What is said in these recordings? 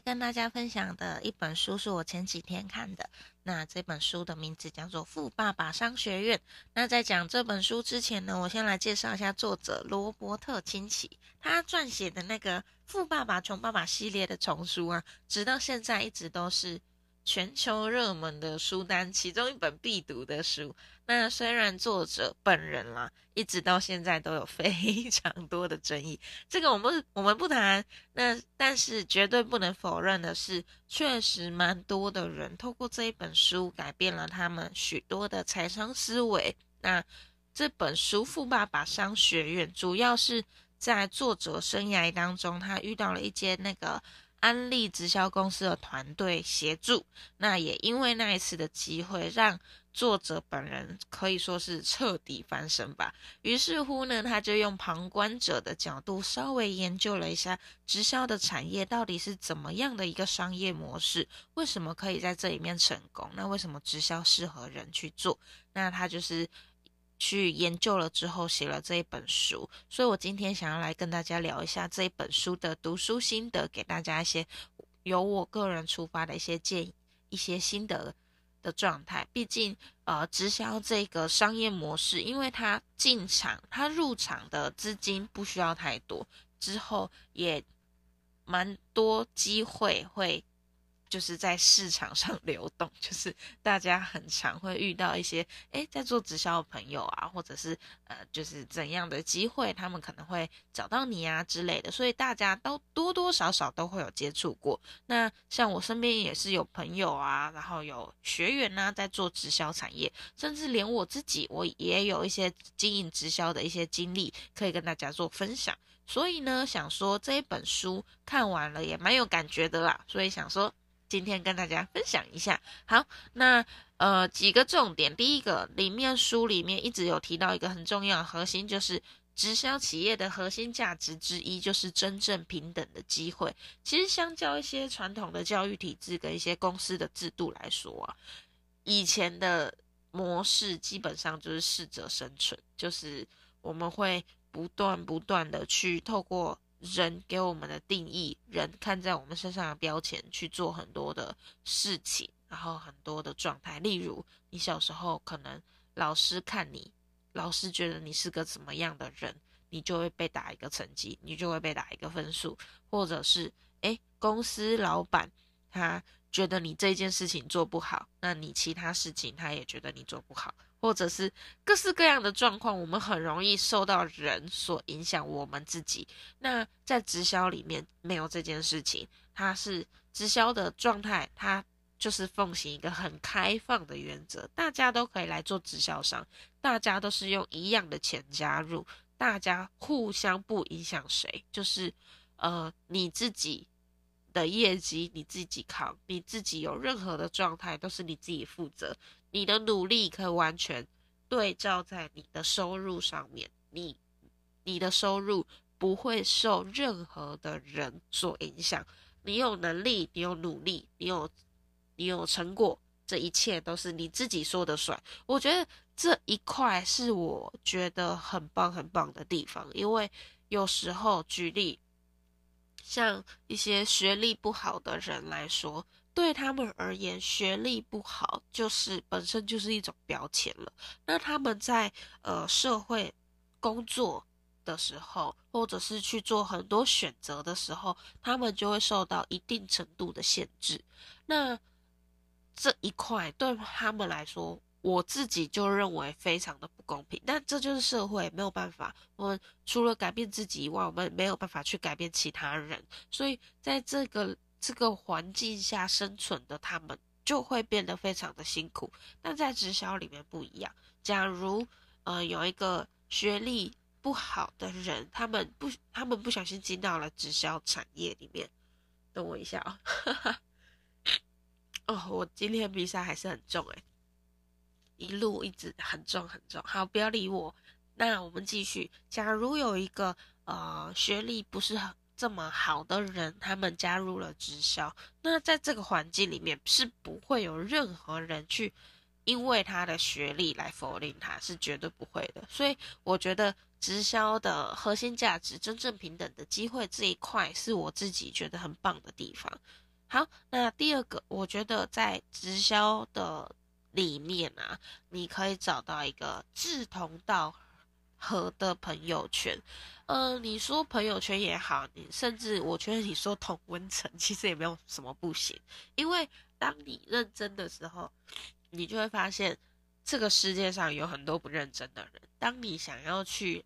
跟大家分享的一本书是我前几天看的。那这本书的名字叫做《富爸爸商学院》。那在讲这本书之前呢，我先来介绍一下作者罗伯特清崎。他撰写的那个《富爸爸穷爸爸》系列的丛书啊，直到现在一直都是。全球热门的书单，其中一本必读的书。那虽然作者本人啦，一直到现在都有非常多的争议，这个我们 我们不谈。那但是绝对不能否认的是，确实蛮多的人透过这一本书改变了他们许多的财商思维。那这本书《富爸爸商学院》主要是在作者生涯当中，他遇到了一些那个。安利直销公司的团队协助，那也因为那一次的机会，让作者本人可以说是彻底翻身吧。于是乎呢，他就用旁观者的角度，稍微研究了一下直销的产业到底是怎么样的一个商业模式，为什么可以在这里面成功？那为什么直销适合人去做？那他就是。去研究了之后，写了这一本书，所以我今天想要来跟大家聊一下这一本书的读书心得，给大家一些由我个人出发的一些建议、一些心得的状态。毕竟，呃，直销这个商业模式，因为它进场、它入场的资金不需要太多，之后也蛮多机会会。就是在市场上 流动，就是大家很常会遇到一些诶，在做直销的朋友啊，或者是呃，就是怎样的机会，他们可能会找到你啊之类的，所以大家都多多少少都会有接触过。那像我身边也是有朋友啊，然后有学员呢在做直销产业，甚至连我自己我也有一些经营直销的一些经历可以跟大家做分享。所以呢，想说这一本书看完了也蛮有感觉的啦，所以想说。今天跟大家分享一下，好，那呃几个重点，第一个里面书里面一直有提到一个很重要的核心，就是直销企业的核心价值之一就是真正平等的机会。其实相较一些传统的教育体制跟一些公司的制度来说啊，以前的模式基本上就是适者生存，就是我们会不断不断的去透过。人给我们的定义，人看在我们身上的标签去做很多的事情，然后很多的状态。例如，你小时候可能老师看你，老师觉得你是个怎么样的人，你就会被打一个成绩，你就会被打一个分数，或者是诶，公司老板他觉得你这件事情做不好，那你其他事情他也觉得你做不好。或者是各式各样的状况，我们很容易受到人所影响，我们自己。那在直销里面没有这件事情，它是直销的状态，它就是奉行一个很开放的原则，大家都可以来做直销商，大家都是用一样的钱加入，大家互相不影响谁，就是呃你自己的业绩你自己扛，你自己有任何的状态都是你自己负责。你的努力可以完全对照在你的收入上面，你你的收入不会受任何的人所影响。你有能力，你有努力，你有你有成果，这一切都是你自己说的算。我觉得这一块是我觉得很棒很棒的地方，因为有时候举例，像一些学历不好的人来说。对他们而言，学历不好就是本身就是一种标签了。那他们在呃社会工作的时候，或者是去做很多选择的时候，他们就会受到一定程度的限制。那这一块对他们来说，我自己就认为非常的不公平。但这就是社会，没有办法。我们除了改变自己以外，我们没有办法去改变其他人。所以在这个。这个环境下生存的他们就会变得非常的辛苦，但在直销里面不一样。假如呃有一个学历不好的人，他们不他们不小心进到了直销产业里面，等我一下啊哦。哦，我今天鼻塞还是很重诶，一路一直很重很重。好，不要理我。那我们继续。假如有一个呃学历不是很这么好的人，他们加入了直销，那在这个环境里面是不会有任何人去因为他的学历来否定他，是绝对不会的。所以我觉得直销的核心价值，真正平等的机会这一块，是我自己觉得很棒的地方。好，那第二个，我觉得在直销的里面啊，你可以找到一个志同道合的朋友圈。呃，你说朋友圈也好，你甚至我觉得你说同温层，其实也没有什么不行。因为当你认真的时候，你就会发现这个世界上有很多不认真的人。当你想要去。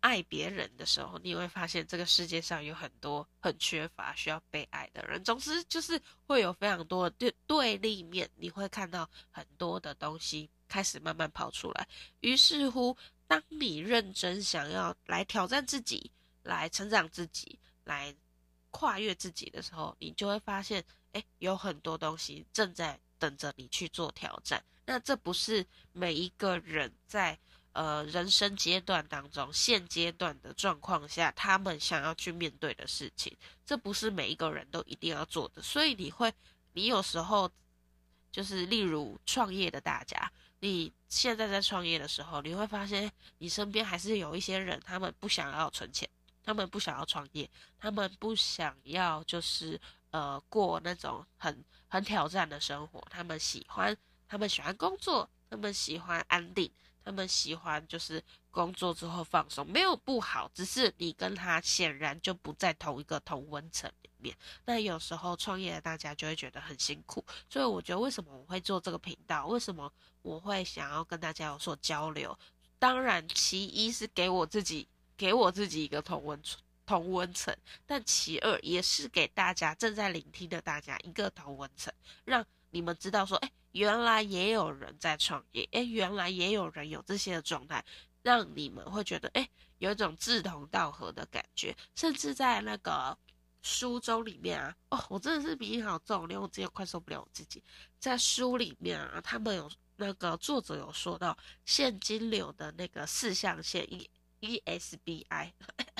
爱别人的时候，你会发现这个世界上有很多很缺乏需要被爱的人。总之，就是会有非常多的对对立面，你会看到很多的东西开始慢慢跑出来。于是乎，当你认真想要来挑战自己、来成长自己、来跨越自己的时候，你就会发现，哎，有很多东西正在等着你去做挑战。那这不是每一个人在。呃，人生阶段当中，现阶段的状况下，他们想要去面对的事情，这不是每一个人都一定要做的。所以你会，你有时候就是，例如创业的大家，你现在在创业的时候，你会发现你身边还是有一些人，他们不想要存钱，他们不想要创业，他们不想要就是呃过那种很很挑战的生活，他们喜欢，他们喜欢工作，他们喜欢安定。他们喜欢就是工作之后放松，没有不好，只是你跟他显然就不在同一个同温层里面。那有时候创业的大家就会觉得很辛苦，所以我觉得为什么我会做这个频道，为什么我会想要跟大家有所交流？当然，其一是给我自己给我自己一个同温同温层，但其二也是给大家正在聆听的大家一个同温层，让你们知道说，哎。原来也有人在创业，哎，原来也有人有这些的状态，让你们会觉得，哎，有一种志同道合的感觉。甚至在那个书中里面啊，哦，我真的是鼻音好重，连我自己快受不了我自己。在书里面啊，他们有那个作者有说到现金流的那个四象限，E E S B I。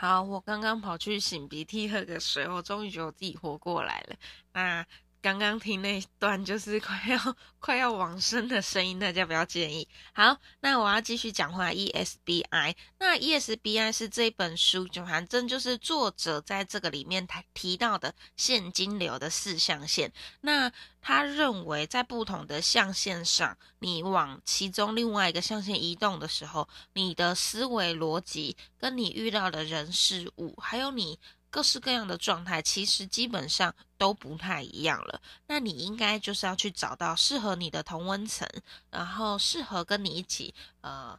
好，我刚刚跑去擤鼻涕喝个水，我终于觉得我自己活过来了。那。刚刚听那段就是快要 快要往生的声音，大家不要介意。好，那我要继续讲话。ESBI，那 ESBI 是这本书，就反正就是作者在这个里面提提到的现金流的四象限。那他认为，在不同的象限上，你往其中另外一个象限移动的时候，你的思维逻辑跟你遇到的人事物，还有你。各式各样的状态，其实基本上都不太一样了。那你应该就是要去找到适合你的同温层，然后适合跟你一起呃。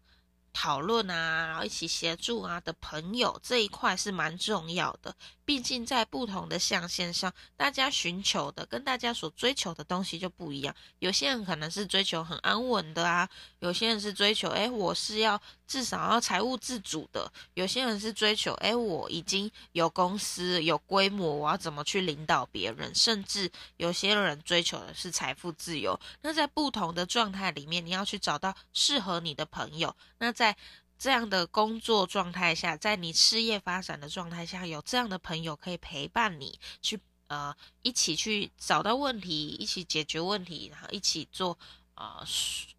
讨论啊，然后一起协助啊的朋友这一块是蛮重要的。毕竟在不同的象限上，大家寻求的跟大家所追求的东西就不一样。有些人可能是追求很安稳的啊，有些人是追求哎，我是要至少要财务自主的。有些人是追求哎，我已经有公司有规模，我要怎么去领导别人？甚至有些人追求的是财富自由。那在不同的状态里面，你要去找到适合你的朋友。那在这样的工作状态下，在你事业发展的状态下，有这样的朋友可以陪伴你去，呃，一起去找到问题，一起解决问题，然后一起做，呃，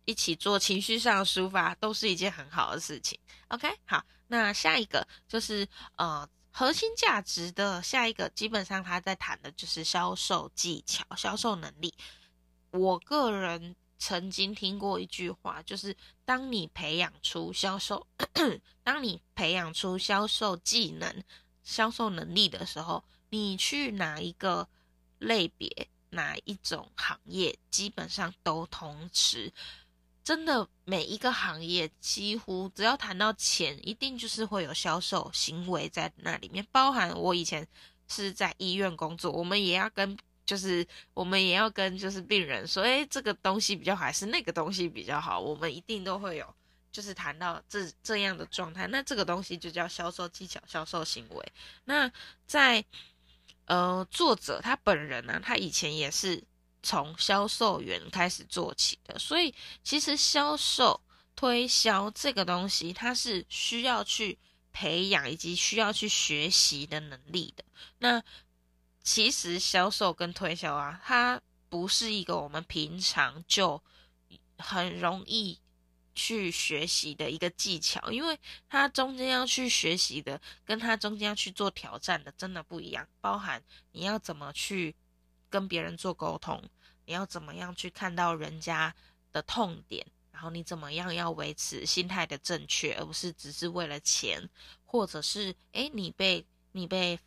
一起做情绪上的抒发，都是一件很好的事情。OK，好，那下一个就是呃，核心价值的下一个，基本上他在谈的就是销售技巧、销售能力。我个人。曾经听过一句话，就是当你培养出销售，当你培养出销售技能、销售能力的时候，你去哪一个类别、哪一种行业，基本上都通吃，真的每一个行业几乎只要谈到钱，一定就是会有销售行为在那里面。包含我以前是在医院工作，我们也要跟。就是我们也要跟就是病人说，哎，这个东西比较好，还是那个东西比较好？我们一定都会有就是谈到这这样的状态，那这个东西就叫销售技巧、销售行为。那在呃作者他本人呢，他以前也是从销售员开始做起的，所以其实销售推销这个东西，它是需要去培养以及需要去学习的能力的。那其实销售跟推销啊，它不是一个我们平常就很容易去学习的一个技巧，因为它中间要去学习的，跟它中间要去做挑战的，真的不一样。包含你要怎么去跟别人做沟通，你要怎么样去看到人家的痛点，然后你怎么样要维持心态的正确，而不是只是为了钱，或者是诶你被你被。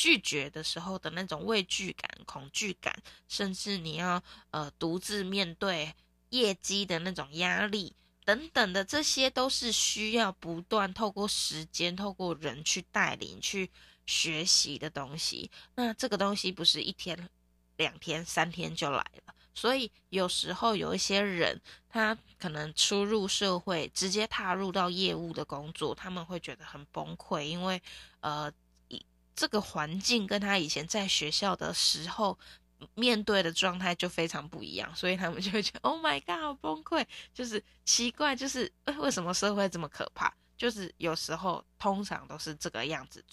拒绝的时候的那种畏惧感、恐惧感，甚至你要呃独自面对业绩的那种压力等等的，这些都是需要不断透过时间、透过人去带领、去学习的东西。那这个东西不是一天、两天、三天就来了，所以有时候有一些人，他可能初入社会，直接踏入到业务的工作，他们会觉得很崩溃，因为呃。这个环境跟他以前在学校的时候面对的状态就非常不一样，所以他们就会觉得 “Oh my God，好崩溃”，就是奇怪，就是为什么社会这么可怕？就是有时候通常都是这个样子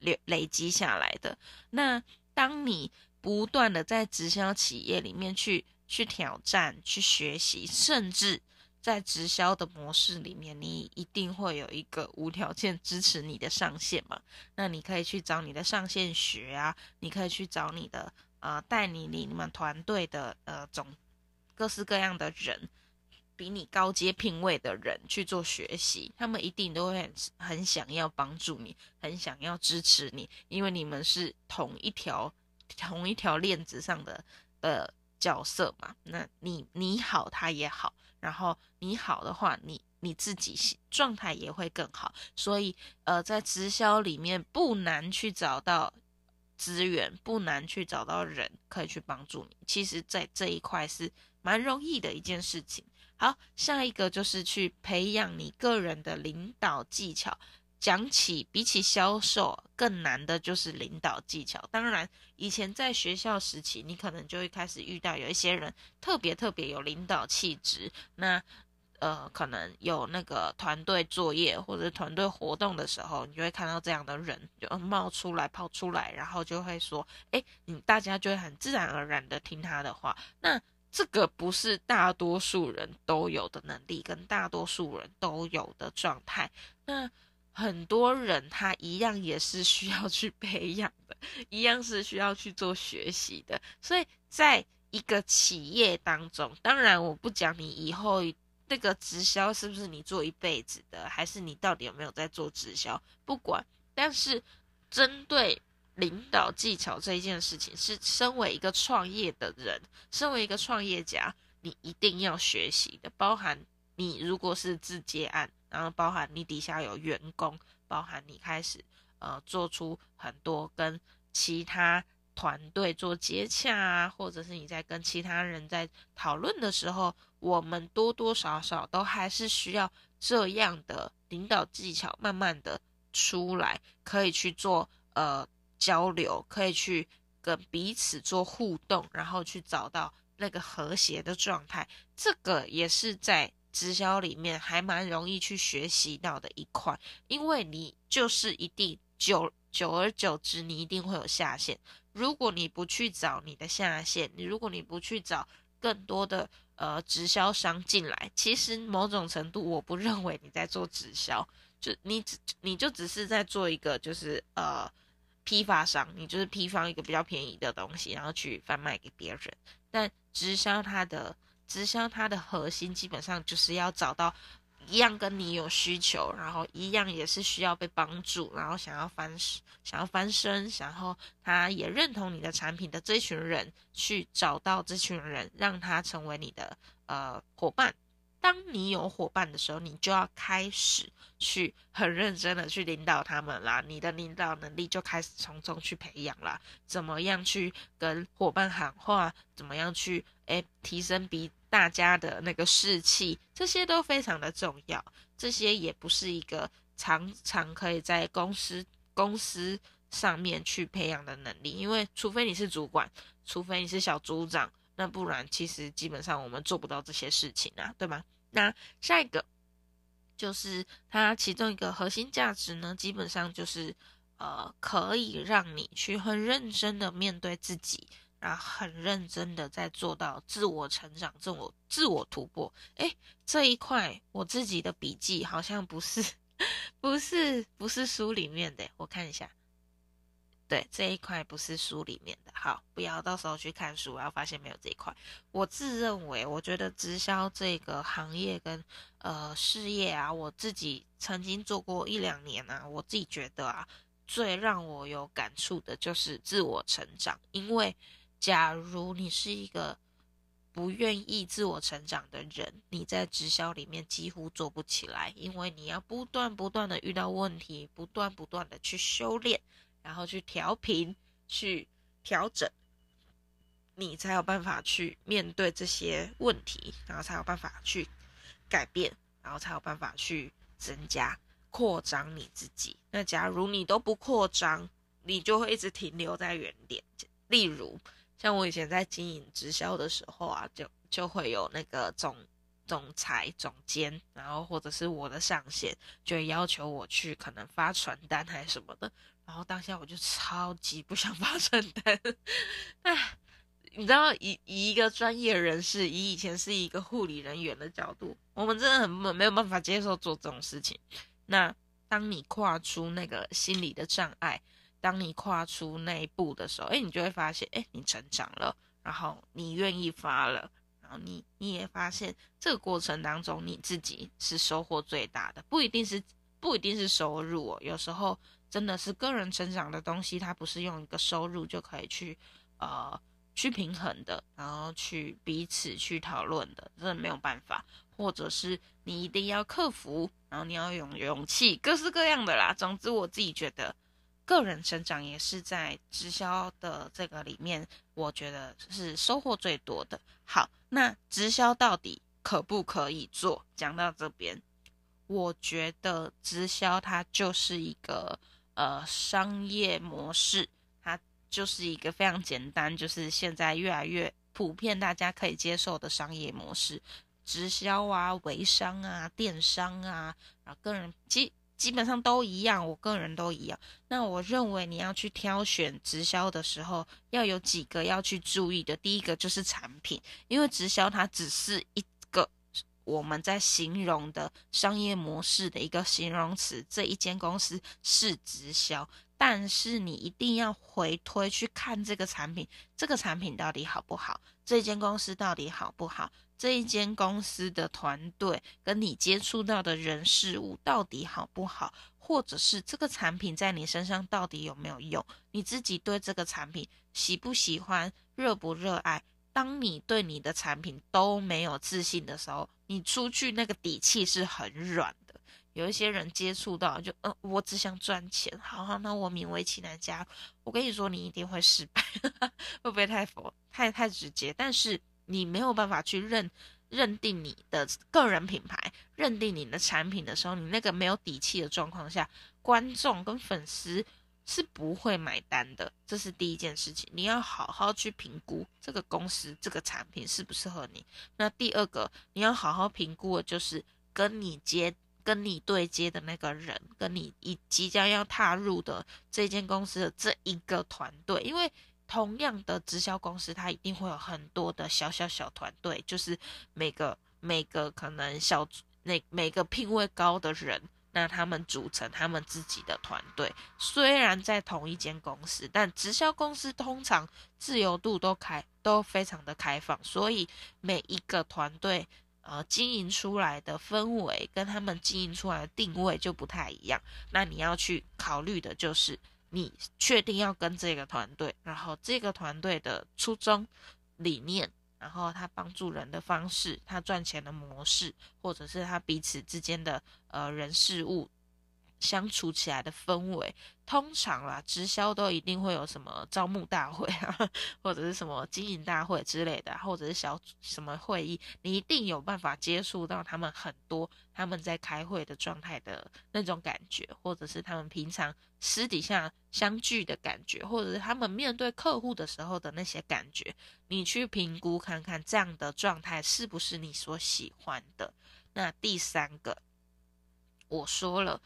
累累积下来的。那当你不断的在直销企业里面去去挑战、去学习，甚至在直销的模式里面，你一定会有一个无条件支持你的上线嘛？那你可以去找你的上线学啊，你可以去找你的呃带你你们团队的呃总各式各样的人，比你高阶品位的人去做学习，他们一定都会很很想要帮助你，很想要支持你，因为你们是同一条同一条链子上的呃角色嘛。那你你好，他也好。然后你好的话，你你自己状态也会更好。所以，呃，在直销里面不难去找到资源，不难去找到人可以去帮助你。其实，在这一块是蛮容易的一件事情。好，下一个就是去培养你个人的领导技巧。讲起比起销售更难的就是领导技巧。当然，以前在学校时期，你可能就会开始遇到有一些人特别特别有领导气质。那呃，可能有那个团队作业或者团队活动的时候，你就会看到这样的人就冒出来、跑出来，然后就会说：“哎，你大家就会很自然而然的听他的话。”那这个不是大多数人都有的能力，跟大多数人都有的状态。那很多人他一样也是需要去培养的，一样是需要去做学习的。所以在一个企业当中，当然我不讲你以后那个直销是不是你做一辈子的，还是你到底有没有在做直销，不管。但是针对领导技巧这一件事情，是身为一个创业的人，身为一个创业家，你一定要学习的，包含你如果是自接案。然后包含你底下有员工，包含你开始呃做出很多跟其他团队做接洽啊，或者是你在跟其他人在讨论的时候，我们多多少少都还是需要这样的领导技巧，慢慢的出来，可以去做呃交流，可以去跟彼此做互动，然后去找到那个和谐的状态。这个也是在。直销里面还蛮容易去学习到的一块，因为你就是一定久久而久之，你一定会有下线。如果你不去找你的下线，你如果你不去找更多的呃直销商进来，其实某种程度我不认为你在做直销，就你只你就只是在做一个就是呃批发商，你就是批发一个比较便宜的东西，然后去贩卖给别人。但直销它的。直销它的核心基本上就是要找到一样跟你有需求，然后一样也是需要被帮助，然后想要翻想要翻身，然后他也认同你的产品的这群人，去找到这群人，让他成为你的呃伙伴。当你有伙伴的时候，你就要开始去很认真的去领导他们啦，你的领导能力就开始从中去培养啦。怎么样去跟伙伴喊话？怎么样去诶提升比大家的那个士气，这些都非常的重要。这些也不是一个常常可以在公司公司上面去培养的能力，因为除非你是主管，除非你是小组长，那不然其实基本上我们做不到这些事情啊，对吗？那下一个就是它其中一个核心价值呢，基本上就是呃可以让你去很认真的面对自己。然后，很认真的在做到自我成长、自我自我突破。哎，这一块我自己的笔记好像不是，不是，不是书里面的。我看一下，对，这一块不是书里面的。好，不要到时候去看书，然后发现没有这一块。我自认为，我觉得直销这个行业跟呃事业啊，我自己曾经做过一两年啊，我自己觉得啊，最让我有感触的就是自我成长，因为。假如你是一个不愿意自我成长的人，你在直销里面几乎做不起来，因为你要不断不断的遇到问题，不断不断的去修炼，然后去调频、去调整，你才有办法去面对这些问题，然后才有办法去改变，然后才有办法去增加、扩张你自己。那假如你都不扩张，你就会一直停留在原点，例如。像我以前在经营直销的时候啊，就就会有那个总总裁、总监，然后或者是我的上线，就要求我去可能发传单还是什么的，然后当下我就超级不想 发传单。哎，你知道，以以一个专业人士，以以前是一个护理人员的角度，我们真的很没有办法接受做这种事情。那当你跨出那个心理的障碍。当你跨出那一步的时候，哎，你就会发现，哎，你成长了，然后你愿意发了，然后你你也发现这个过程当中你自己是收获最大的，不一定是不一定是收入哦，有时候真的是个人成长的东西，它不是用一个收入就可以去呃去平衡的，然后去彼此去讨论的，真的没有办法，或者是你一定要克服，然后你要有勇气，各式各样的啦。总之，我自己觉得。个人成长也是在直销的这个里面，我觉得是收获最多的。好，那直销到底可不可以做？讲到这边，我觉得直销它就是一个呃商业模式，它就是一个非常简单，就是现在越来越普遍，大家可以接受的商业模式。直销啊，微商啊，电商啊，啊个人基基本上都一样，我个人都一样。那我认为你要去挑选直销的时候，要有几个要去注意的。第一个就是产品，因为直销它只是一我们在形容的商业模式的一个形容词。这一间公司是直销，但是你一定要回推去看这个产品，这个产品到底好不好？这间公司到底好不好？这一间公司的团队跟你接触到的人事物到底好不好，或者是这个产品在你身上到底有没有用？你自己对这个产品喜不喜欢、热不热爱？当你对你的产品都没有自信的时候，你出去那个底气是很软的。有一些人接触到就，呃，我只想赚钱，好好，那我勉为其难加。我跟你说，你一定会失败，会不会太佛、太太直接？但是。你没有办法去认认定你的个人品牌，认定你的产品的时候，你那个没有底气的状况下，观众跟粉丝是不会买单的。这是第一件事情，你要好好去评估这个公司这个产品适不适合你。那第二个，你要好好评估的就是跟你接、跟你对接的那个人，跟你以即将要踏入的这间公司的这一个团队，因为。同样的直销公司，它一定会有很多的小小小团队，就是每个每个可能小那每个品位高的人，那他们组成他们自己的团队。虽然在同一间公司，但直销公司通常自由度都开都非常的开放，所以每一个团队呃经营出来的氛围跟他们经营出来的定位就不太一样。那你要去考虑的就是。你确定要跟这个团队，然后这个团队的初衷、理念，然后他帮助人的方式，他赚钱的模式，或者是他彼此之间的呃人事物相处起来的氛围。通常啦，直销都一定会有什么招募大会啊，或者是什么经营大会之类的，或者是小什么会议，你一定有办法接触到他们很多他们在开会的状态的那种感觉，或者是他们平常私底下相聚的感觉，或者是他们面对客户的时候的那些感觉，你去评估看看这样的状态是不是你所喜欢的。那第三个，我说了。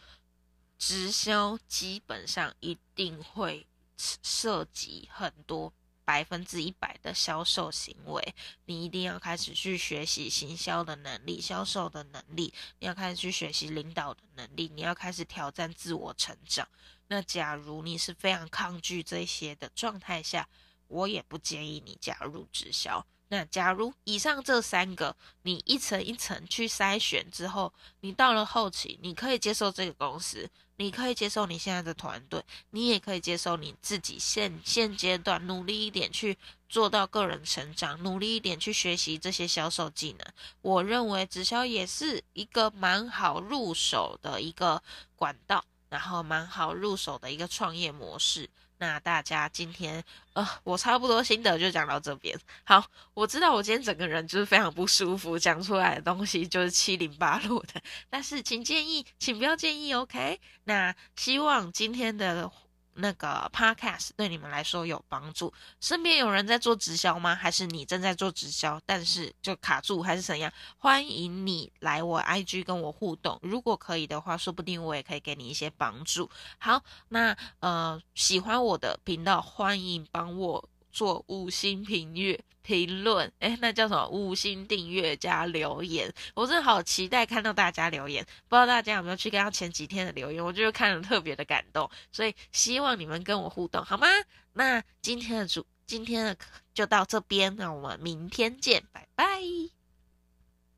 直销基本上一定会涉及很多百分之一百的销售行为，你一定要开始去学习行销的能力、销售的能力，你要开始去学习领导的能力，你要开始挑战自我成长。那假如你是非常抗拒这些的状态下，我也不建议你加入直销。那假如以上这三个，你一层一层去筛选之后，你到了后期，你可以接受这个公司。你可以接受你现在的团队，你也可以接受你自己现现阶段努力一点去做到个人成长，努力一点去学习这些销售技能。我认为直销也是一个蛮好入手的一个管道，然后蛮好入手的一个创业模式。那大家今天，呃，我差不多心得就讲到这边。好，我知道我今天整个人就是非常不舒服，讲出来的东西就是七零八落的。但是请建议，请不要建议，OK？那希望今天的。那个 podcast 对你们来说有帮助？身边有人在做直销吗？还是你正在做直销，但是就卡住，还是怎样？欢迎你来我 IG 跟我互动，如果可以的话，说不定我也可以给你一些帮助。好，那呃，喜欢我的频道，欢迎帮我。做五星评阅评论，哎，那叫什么？五星订阅加留言，我真的好期待看到大家留言。不知道大家有没有去看他前几天的留言？我就是看了特别的感动，所以希望你们跟我互动，好吗？那今天的主，今天的就到这边，那我们明天见，拜拜。